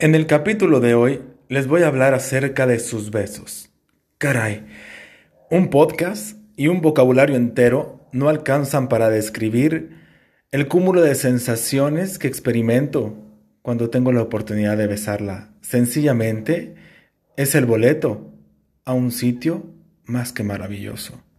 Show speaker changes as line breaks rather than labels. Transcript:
En el capítulo de hoy les voy a hablar acerca de sus besos. Caray, un podcast y un vocabulario entero no alcanzan para describir el cúmulo de sensaciones que experimento cuando tengo la oportunidad de besarla. Sencillamente es el boleto a un sitio más que maravilloso.